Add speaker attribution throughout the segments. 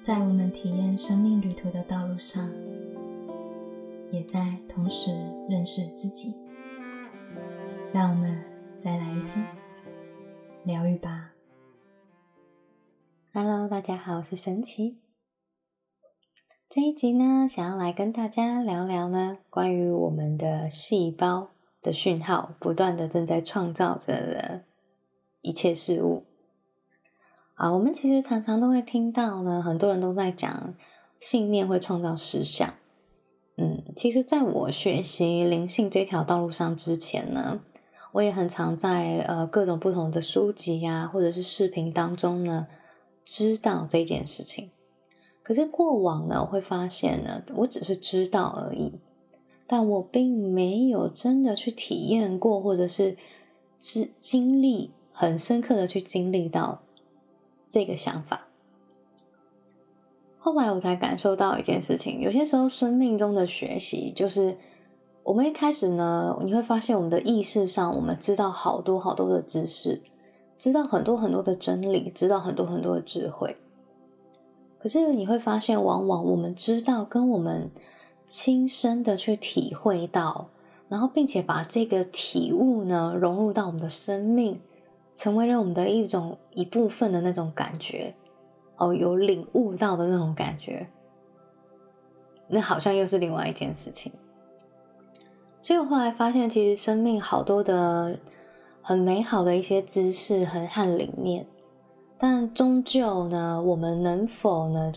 Speaker 1: 在我们体验生命旅途的道路上，也在同时认识自己。让我们再来一天疗愈吧。Hello，大家好，我是神奇。这一集呢，想要来跟大家聊聊呢，关于我们的细胞的讯号，不断的正在创造着的一切事物。啊，我们其实常常都会听到呢，很多人都在讲信念会创造实相。嗯，其实在我学习灵性这条道路上之前呢，我也很常在呃各种不同的书籍呀，或者是视频当中呢，知道这件事情。可是过往呢，我会发现呢，我只是知道而已，但我并没有真的去体验过，或者是经经历很深刻的去经历到。这个想法，后来我才感受到一件事情。有些时候，生命中的学习，就是我们一开始呢，你会发现我们的意识上，我们知道好多好多的知识，知道很多很多的真理，知道很多很多的智慧。可是你会发现，往往我们知道跟我们亲身的去体会到，然后并且把这个体悟呢融入到我们的生命。成为了我们的一种一部分的那种感觉，哦，有领悟到的那种感觉，那好像又是另外一件事情。所以我后来发现，其实生命好多的很美好的一些知识和和理念，但终究呢，我们能否呢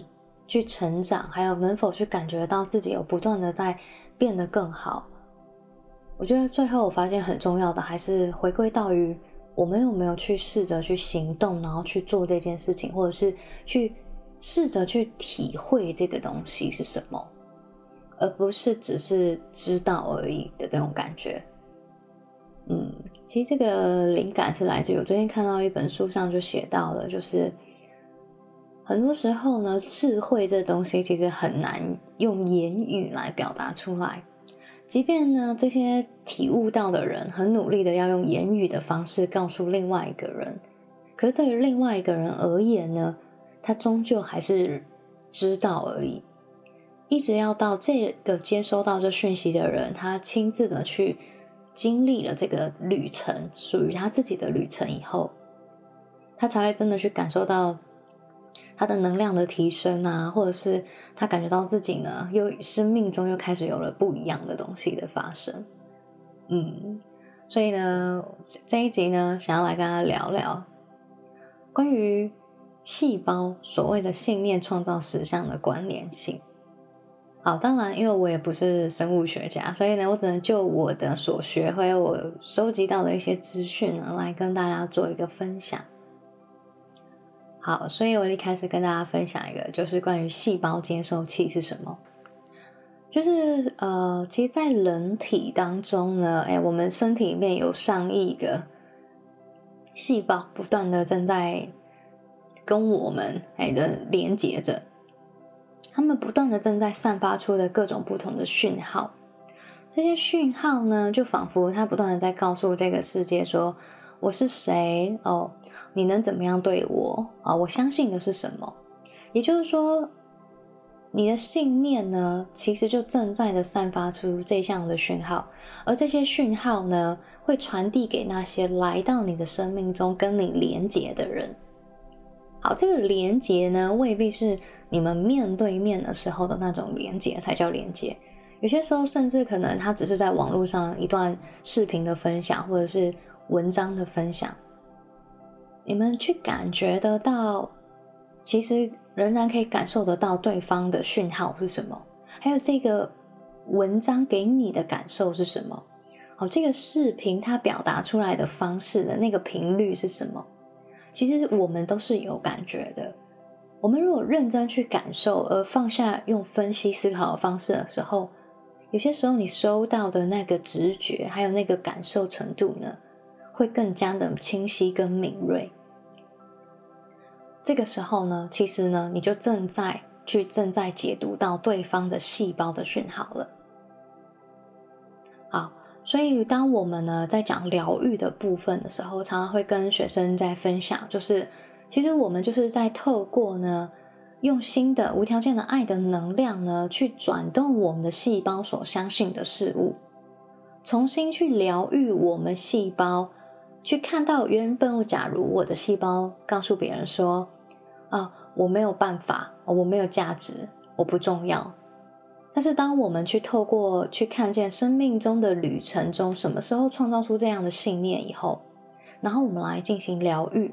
Speaker 1: 去成长，还有能否去感觉到自己有不断的在变得更好？我觉得最后我发现很重要的还是回归到于。我们有没有去试着去行动，然后去做这件事情，或者是去试着去体会这个东西是什么，而不是只是知道而已的这种感觉。嗯，其实这个灵感是来自于我最近看到一本书上就写到了，就是很多时候呢，智慧这东西其实很难用言语来表达出来。即便呢，这些体悟到的人很努力的要用言语的方式告诉另外一个人，可是对于另外一个人而言呢，他终究还是知道而已。一直要到这个接收到这讯息的人，他亲自的去经历了这个旅程，属于他自己的旅程以后，他才会真的去感受到。他的能量的提升啊，或者是他感觉到自己呢，又生命中又开始有了不一样的东西的发生，嗯，所以呢，这一集呢，想要来跟他聊聊关于细胞所谓的信念创造实相的关联性。好，当然，因为我也不是生物学家，所以呢，我只能就我的所学还有我收集到的一些资讯呢，来跟大家做一个分享。好，所以我一开始跟大家分享一个，就是关于细胞接收器是什么。就是呃，其实，在人体当中呢，哎，我们身体里面有上亿个细胞，不断的正在跟我们哎的连接着，他们不断的正在散发出的各种不同的讯号。这些讯号呢，就仿佛它不断的在告诉这个世界说：“我是谁？”哦。你能怎么样对我啊？我相信的是什么？也就是说，你的信念呢，其实就正在的散发出这项的讯号，而这些讯号呢，会传递给那些来到你的生命中跟你连接的人。好，这个连接呢，未必是你们面对面的时候的那种连接才叫连接，有些时候甚至可能它只是在网络上一段视频的分享，或者是文章的分享。你们去感觉得到，其实仍然可以感受得到对方的讯号是什么，还有这个文章给你的感受是什么？好，这个视频它表达出来的方式的那个频率是什么？其实我们都是有感觉的。我们如果认真去感受，而放下用分析思考的方式的时候，有些时候你收到的那个直觉，还有那个感受程度呢？会更加的清晰跟敏锐。这个时候呢，其实呢，你就正在去正在解读到对方的细胞的讯号了。好，所以当我们呢在讲疗愈的部分的时候，常常会跟学生在分享，就是其实我们就是在透过呢用新的无条件的爱的能量呢，去转动我们的细胞所相信的事物，重新去疗愈我们细胞，去看到原本假如我的细胞告诉别人说啊，我没有办法，我没有价值，我不重要。但是，当我们去透过去看见生命中的旅程中，什么时候创造出这样的信念以后，然后我们来进行疗愈，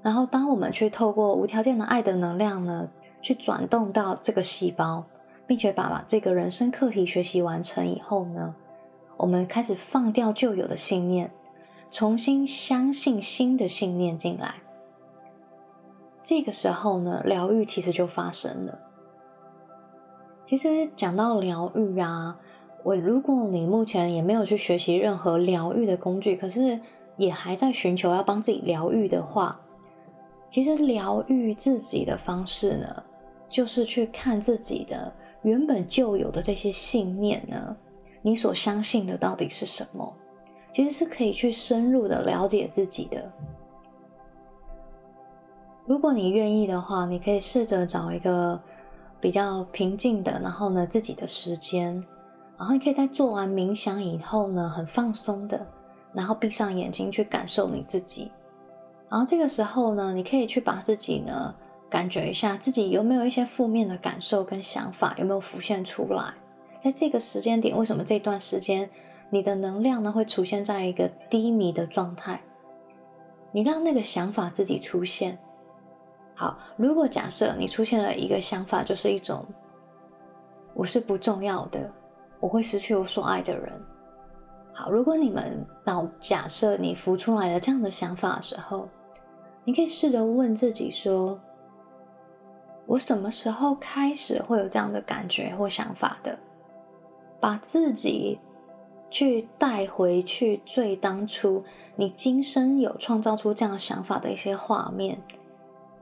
Speaker 1: 然后当我们去透过无条件的爱的能量呢，去转动到这个细胞，并且把把这个人生课题学习完成以后呢，我们开始放掉旧有的信念，重新相信新的信念进来。这个时候呢，疗愈其实就发生了。其实讲到疗愈啊，我如果你目前也没有去学习任何疗愈的工具，可是也还在寻求要帮自己疗愈的话，其实疗愈自己的方式呢，就是去看自己的原本就有的这些信念呢，你所相信的到底是什么？其实是可以去深入的了解自己的。如果你愿意的话，你可以试着找一个。比较平静的，然后呢，自己的时间，然后你可以在做完冥想以后呢，很放松的，然后闭上眼睛去感受你自己。然后这个时候呢，你可以去把自己呢，感觉一下自己有没有一些负面的感受跟想法有没有浮现出来。在这个时间点，为什么这段时间你的能量呢会出现在一个低迷的状态？你让那个想法自己出现。好，如果假设你出现了一个想法，就是一种我是不重要的，我会失去我所爱的人。好，如果你们到假设你浮出来了这样的想法的时候，你可以试着问自己说：我什么时候开始会有这样的感觉或想法的？把自己去带回去最当初你今生有创造出这样想法的一些画面。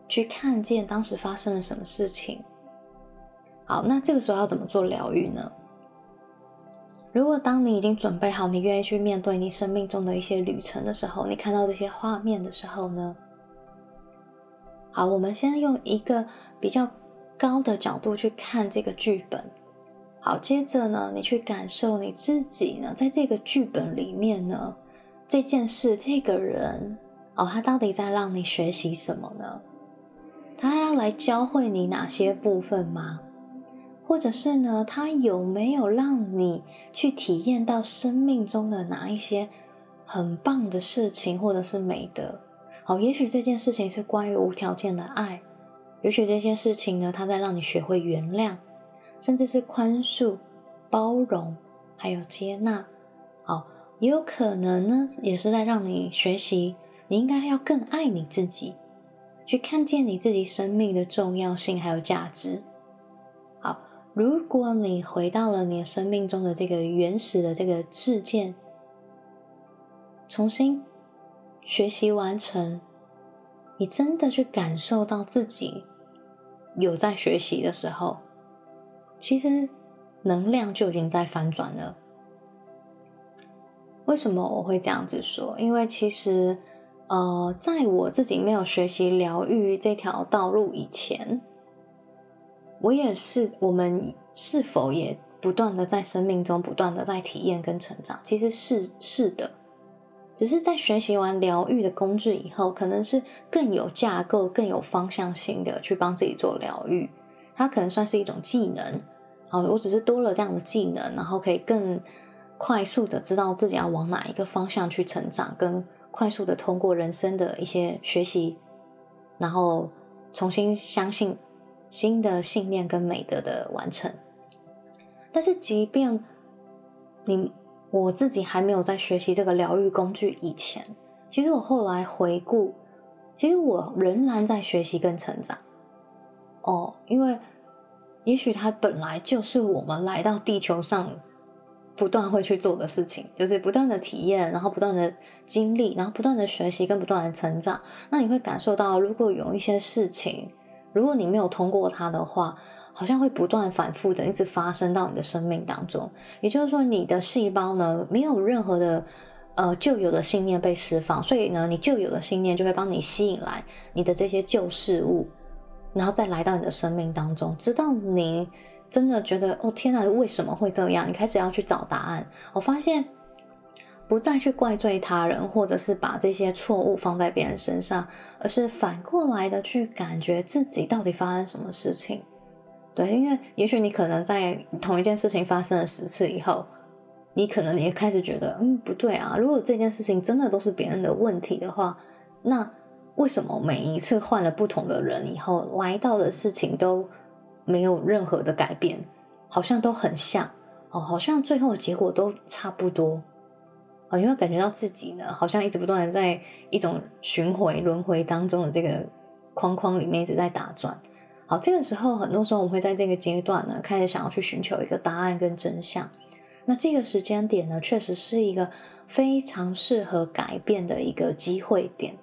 Speaker 1: 去看见当时发生了什么事情。好，那这个时候要怎么做疗愈呢？如果当你已经准备好，你愿意去面对你生命中的一些旅程的时候，你看到这些画面的时候呢？好，我们先用一个比较高的角度去看这个剧本。好，接着呢，你去感受你自己呢，在这个剧本里面呢，这件事、这个人哦，他到底在让你学习什么呢？他要来教会你哪些部分吗？或者是呢？他有没有让你去体验到生命中的哪一些很棒的事情，或者是美德？好，也许这件事情是关于无条件的爱，也许这件事情呢，他在让你学会原谅，甚至是宽恕、包容，还有接纳。好，也有可能呢，也是在让你学习，你应该要更爱你自己。去看见你自己生命的重要性还有价值。好，如果你回到了你生命中的这个原始的这个事件，重新学习完成，你真的去感受到自己有在学习的时候，其实能量就已经在反转了。为什么我会这样子说？因为其实。呃，在我自己没有学习疗愈这条道路以前，我也是。我们是否也不断的在生命中不断的在体验跟成长？其实是是的，只是在学习完疗愈的工具以后，可能是更有架构、更有方向性的去帮自己做疗愈。它可能算是一种技能。好，我只是多了这样的技能，然后可以更快速的知道自己要往哪一个方向去成长，跟。快速的通过人生的一些学习，然后重新相信新的信念跟美德的完成。但是，即便你我自己还没有在学习这个疗愈工具以前，其实我后来回顾，其实我仍然在学习跟成长。哦，因为也许它本来就是我们来到地球上。不断会去做的事情，就是不断的体验，然后不断的经历，然后不断的学习跟不断的成长。那你会感受到，如果有一些事情，如果你没有通过它的话，好像会不断反复的一直发生到你的生命当中。也就是说，你的细胞呢，没有任何的呃旧有的信念被释放，所以呢，你旧有的信念就会帮你吸引来你的这些旧事物，然后再来到你的生命当中，直到你真的觉得哦天哪，为什么会这样？你开始要去找答案。我发现不再去怪罪他人，或者是把这些错误放在别人身上，而是反过来的去感觉自己到底发生什么事情。对，因为也许你可能在同一件事情发生了十次以后，你可能也开始觉得，嗯，不对啊。如果这件事情真的都是别人的问题的话，那为什么每一次换了不同的人以后，来到的事情都没有任何的改变，好像都很像哦，好像最后的结果都差不多啊？因为感觉到自己呢，好像一直不断的在一种巡回轮回当中的这个框框里面一直在打转。好，这个时候很多时候我们会在这个阶段呢，开始想要去寻求一个答案跟真相。那这个时间点呢，确实是一个非常适合改变的一个机会点。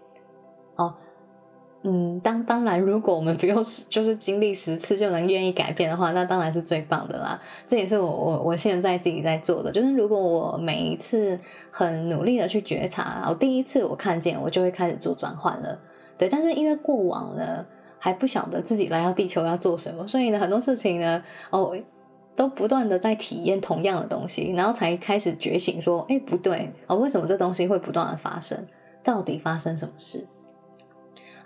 Speaker 1: 嗯，当当然，如果我们不用就是经历十次就能愿意改变的话，那当然是最棒的啦。这也是我我我现在自己在做的，就是如果我每一次很努力的去觉察，然后第一次我看见，我就会开始做转换了。对，但是因为过往呢。还不晓得自己来到地球要做什么，所以呢，很多事情呢，哦，都不断的在体验同样的东西，然后才开始觉醒，说，哎，不对，哦，为什么这东西会不断的发生？到底发生什么事？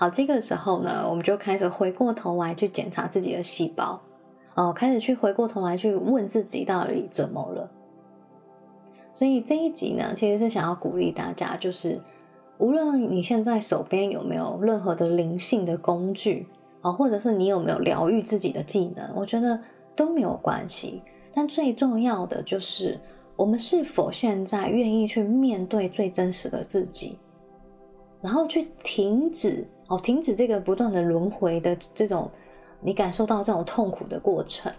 Speaker 1: 好，这个时候呢，我们就开始回过头来去检查自己的细胞，哦，开始去回过头来去问自己到底怎么了。所以这一集呢，其实是想要鼓励大家，就是。无论你现在手边有没有任何的灵性的工具啊，或者是你有没有疗愈自己的技能，我觉得都没有关系。但最重要的就是，我们是否现在愿意去面对最真实的自己，然后去停止哦，停止这个不断的轮回的这种你感受到这种痛苦的过程，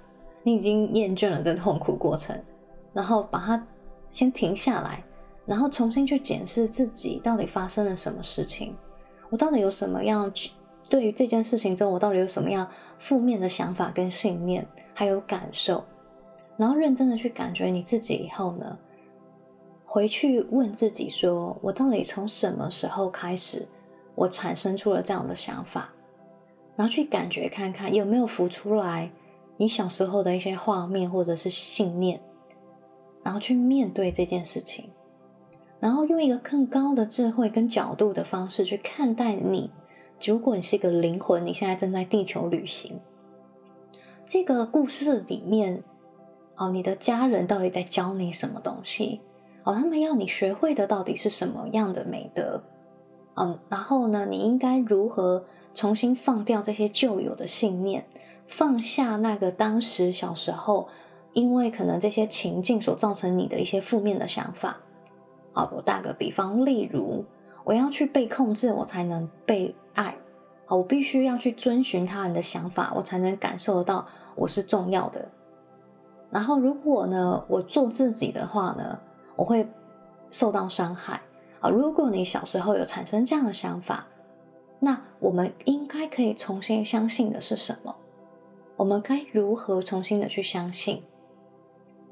Speaker 1: 你已经厌倦了这痛苦过程，然后把它先停下来。然后重新去检视自己到底发生了什么事情，我到底有什么样对于这件事情中，我到底有什么样负面的想法跟信念，还有感受，然后认真的去感觉你自己以后呢，回去问自己说，我到底从什么时候开始，我产生出了这样的想法，然后去感觉看看有没有浮出来你小时候的一些画面或者是信念，然后去面对这件事情。然后用一个更高的智慧跟角度的方式去看待你。如果你是一个灵魂，你现在正在地球旅行，这个故事里面，哦，你的家人到底在教你什么东西？哦，他们要你学会的到底是什么样的美德？嗯，然后呢，你应该如何重新放掉这些旧有的信念，放下那个当时小时候因为可能这些情境所造成你的一些负面的想法？好，我打个比方，例如我要去被控制，我才能被爱。好，我必须要去遵循他人的想法，我才能感受到我是重要的。然后，如果呢，我做自己的话呢，我会受到伤害。啊，如果你小时候有产生这样的想法，那我们应该可以重新相信的是什么？我们该如何重新的去相信？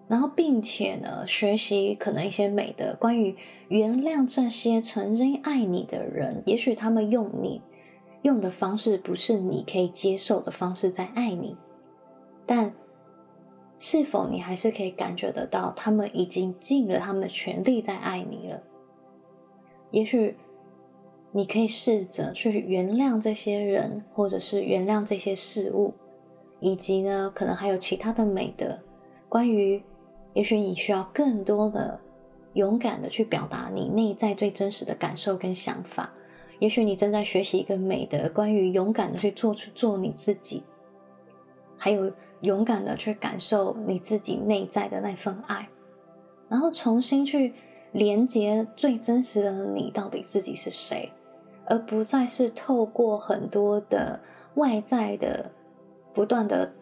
Speaker 1: 然后，并且呢，学习可能一些美的关于原谅这些曾经爱你的人，也许他们用你用的方式不是你可以接受的方式在爱你，但是否你还是可以感觉得到他们已经尽了他们的全力在爱你了？也许你可以试着去原谅这些人，或者是原谅这些事物，以及呢，可能还有其他的美德，关于。也许你需要更多的勇敢的去表达你内在最真实的感受跟想法。也许你正在学习一个美德，关于勇敢的去做出做你自己，还有勇敢的去感受你自己内在的那份爱，然后重新去连接最真实的你到底自己是谁，而不再是透过很多的外在的不断的。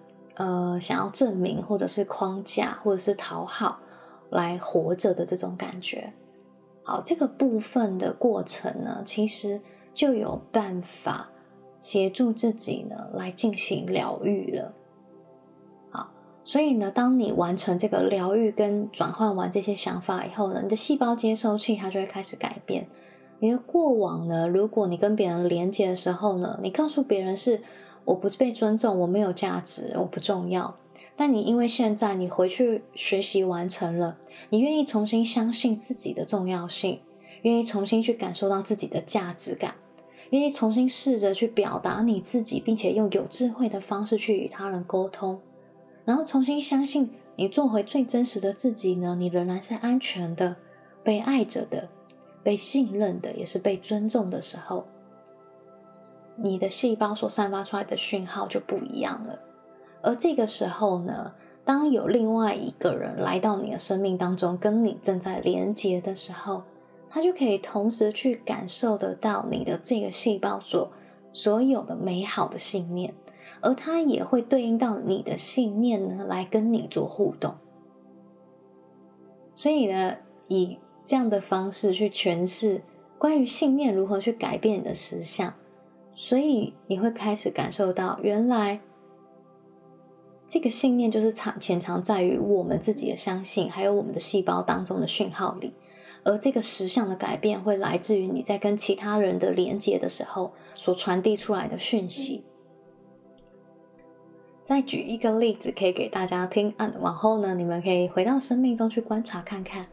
Speaker 1: 呃，想要证明，或者是框架，或者是讨好，来活着的这种感觉。好，这个部分的过程呢，其实就有办法协助自己呢来进行疗愈了。所以呢，当你完成这个疗愈跟转换完这些想法以后呢，你的细胞接收器它就会开始改变。你的过往呢，如果你跟别人连接的时候呢，你告诉别人是。我不被尊重，我没有价值，我不重要。但你因为现在你回去学习完成了，你愿意重新相信自己的重要性，愿意重新去感受到自己的价值感，愿意重新试着去表达你自己，并且用有智慧的方式去与他人沟通，然后重新相信你做回最真实的自己呢？你仍然是安全的、被爱着的、被信任的，也是被尊重的时候，你的细胞所散发出来的讯号就不一样了。而这个时候呢，当有另外一个人来到你的生命当中，跟你正在连接的时候，他就可以同时去感受得到你的这个细胞所所有的美好的信念，而它也会对应到你的信念呢，来跟你做互动。所以呢，以这样的方式去诠释关于信念如何去改变你的实相，所以你会开始感受到原来。这个信念就是藏潜藏在于我们自己的相信，还有我们的细胞当中的讯号里，而这个实相的改变会来自于你在跟其他人的连接的时候所传递出来的讯息。再举一个例子，可以给大家听啊。往后呢，你们可以回到生命中去观察看看，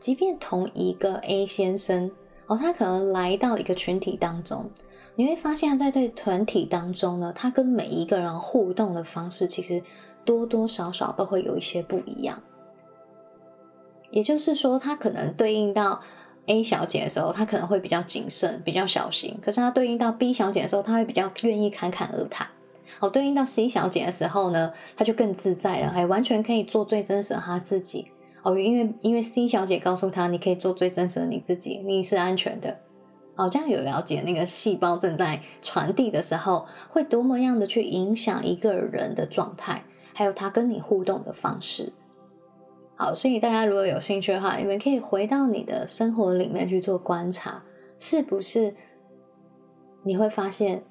Speaker 1: 即便同一个 A 先生哦，他可能来到一个群体当中。你会发现，在这团体当中呢，他跟每一个人互动的方式，其实多多少少都会有一些不一样。也就是说，他可能对应到 A 小姐的时候，他可能会比较谨慎、比较小心；可是他对应到 B 小姐的时候，他会比较愿意侃侃而谈。好，对应到 C 小姐的时候呢，她就更自在了，还完全可以做最真实的她自己。哦，因为因为 C 小姐告诉她，你可以做最真实的你自己，你是安全的。好，这样有了解那个细胞正在传递的时候，会多么样的去影响一个人的状态，还有他跟你互动的方式。好，所以大家如果有兴趣的话，你们可以回到你的生活里面去做观察，是不是你会发现，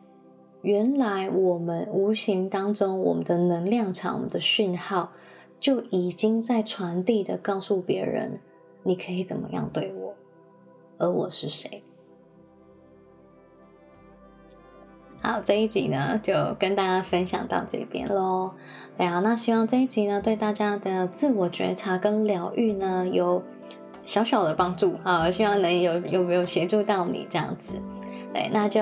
Speaker 1: 原来我们无形当中，我们的能量场、我们的讯号，就已经在传递的告诉别人，你可以怎么样对我，而我是谁。好，这一集呢就跟大家分享到这边喽。对啊，那希望这一集呢对大家的自我觉察跟疗愈呢有小小的帮助啊，希望能有有没有协助到你这样子。对，那就